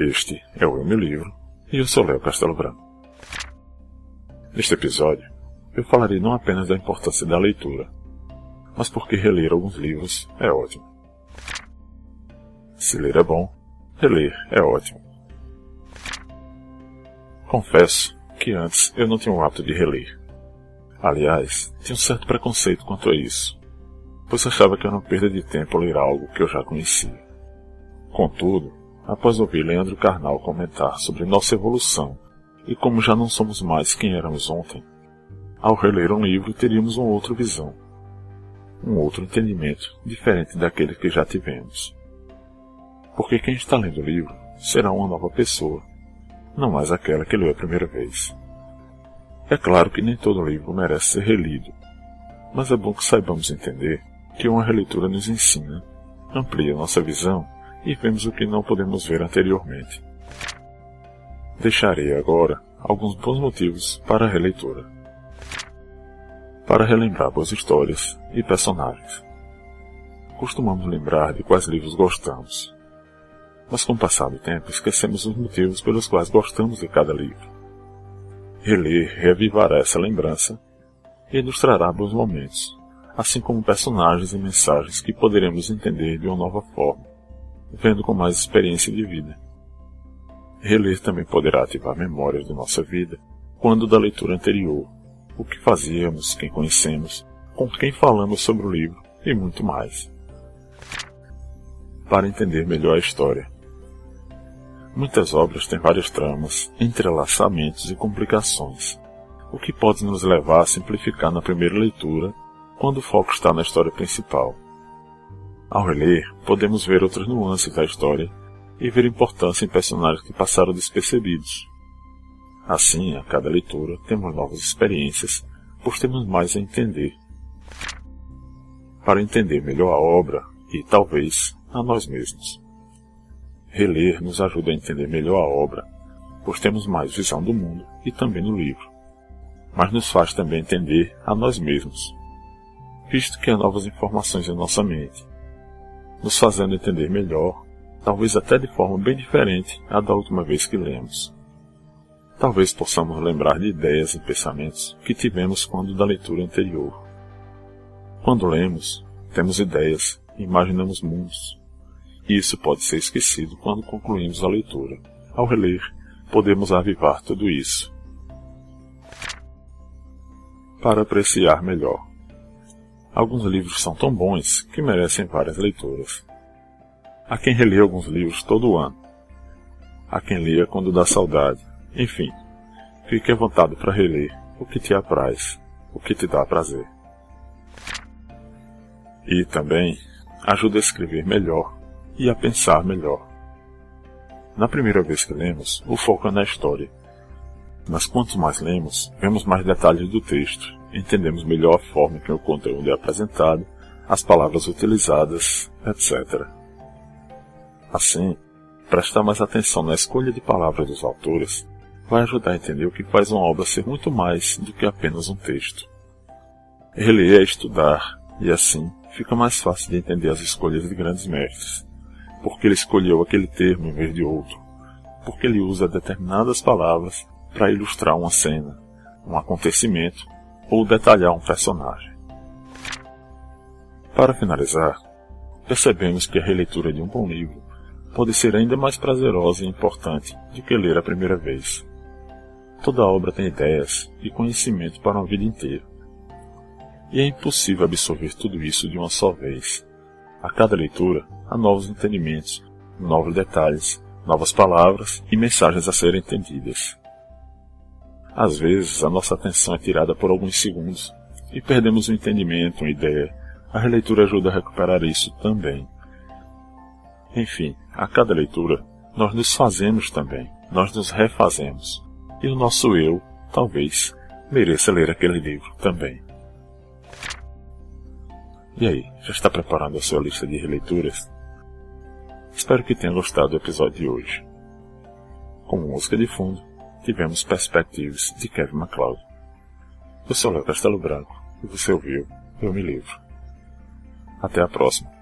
Este é o Eu Me Livro e eu sou Léo Castelo Branco. Neste episódio, eu falarei não apenas da importância da leitura, mas porque reler alguns livros é ótimo. Se ler é bom, reler é ótimo. Confesso que antes eu não tinha o hábito de reler. Aliás, tinha um certo preconceito quanto a isso, pois achava que era uma perda de tempo ler algo que eu já conhecia. Contudo, após ouvir Leandro Carnal comentar sobre nossa evolução e como já não somos mais quem éramos ontem, ao reler um livro teríamos uma outra visão, um outro entendimento diferente daquele que já tivemos. Porque quem está lendo o livro será uma nova pessoa, não mais aquela que leu a primeira vez. É claro que nem todo livro merece ser relido, mas é bom que saibamos entender que uma releitura nos ensina, amplia nossa visão e vemos o que não podemos ver anteriormente. Deixarei agora alguns bons motivos para a releitura. Para relembrar boas histórias e personagens. Costumamos lembrar de quais livros gostamos, mas com o passar do tempo esquecemos os motivos pelos quais gostamos de cada livro. Reler reavivará essa lembrança e nos trará bons momentos, assim como personagens e mensagens que poderemos entender de uma nova forma vendo com mais experiência de vida. Reler também poderá ativar memórias de nossa vida, quando da leitura anterior, o que fazíamos, quem conhecemos, com quem falamos sobre o livro e muito mais. Para entender melhor a história. Muitas obras têm várias tramas, entrelaçamentos e complicações, o que pode nos levar a simplificar na primeira leitura, quando o foco está na história principal. Ao reler, podemos ver outras nuances da história e ver importância em personagens que passaram despercebidos. Assim, a cada leitura, temos novas experiências, pois temos mais a entender. Para entender melhor a obra e, talvez, a nós mesmos. Reler nos ajuda a entender melhor a obra, pois temos mais visão do mundo e também no livro. Mas nos faz também entender a nós mesmos, visto que há novas informações em nossa mente nos fazendo entender melhor, talvez até de forma bem diferente à da última vez que lemos. Talvez possamos lembrar de ideias e pensamentos que tivemos quando da leitura anterior. Quando lemos, temos ideias imaginamos mundos. E isso pode ser esquecido quando concluímos a leitura. Ao reler, podemos avivar tudo isso. Para apreciar melhor. Alguns livros são tão bons que merecem várias leituras. Há quem relê alguns livros todo ano. Há quem leia quando dá saudade. Enfim, fique à vontade para reler o que te apraz, o que te dá prazer. E também ajuda a escrever melhor e a pensar melhor. Na primeira vez que lemos, o foco é na história. Mas quanto mais lemos, vemos mais detalhes do texto entendemos melhor a forma que o conteúdo é apresentado, as palavras utilizadas, etc. Assim, prestar mais atenção na escolha de palavras dos autores vai ajudar a entender o que faz uma obra ser muito mais do que apenas um texto. Reler é estudar, e assim fica mais fácil de entender as escolhas de grandes mestres, porque ele escolheu aquele termo em vez de outro, porque ele usa determinadas palavras para ilustrar uma cena, um acontecimento ou detalhar um personagem. Para finalizar, percebemos que a releitura de um bom livro pode ser ainda mais prazerosa e importante do que ler a primeira vez. Toda obra tem ideias e conhecimento para uma vida inteira. E é impossível absorver tudo isso de uma só vez. A cada leitura há novos entendimentos, novos detalhes, novas palavras e mensagens a serem entendidas. Às vezes, a nossa atenção é tirada por alguns segundos e perdemos o entendimento, uma ideia. A releitura ajuda a recuperar isso também. Enfim, a cada leitura, nós nos fazemos também, nós nos refazemos. E o nosso eu, talvez, mereça ler aquele livro também. E aí, já está preparando a sua lista de releituras? Espero que tenha gostado do episódio de hoje. Como música de fundo, tivemos Perspectives de Kevin MacLeod. Eu sou Léo Castelo Branco e você ouviu Eu Me Livro. Até a próxima.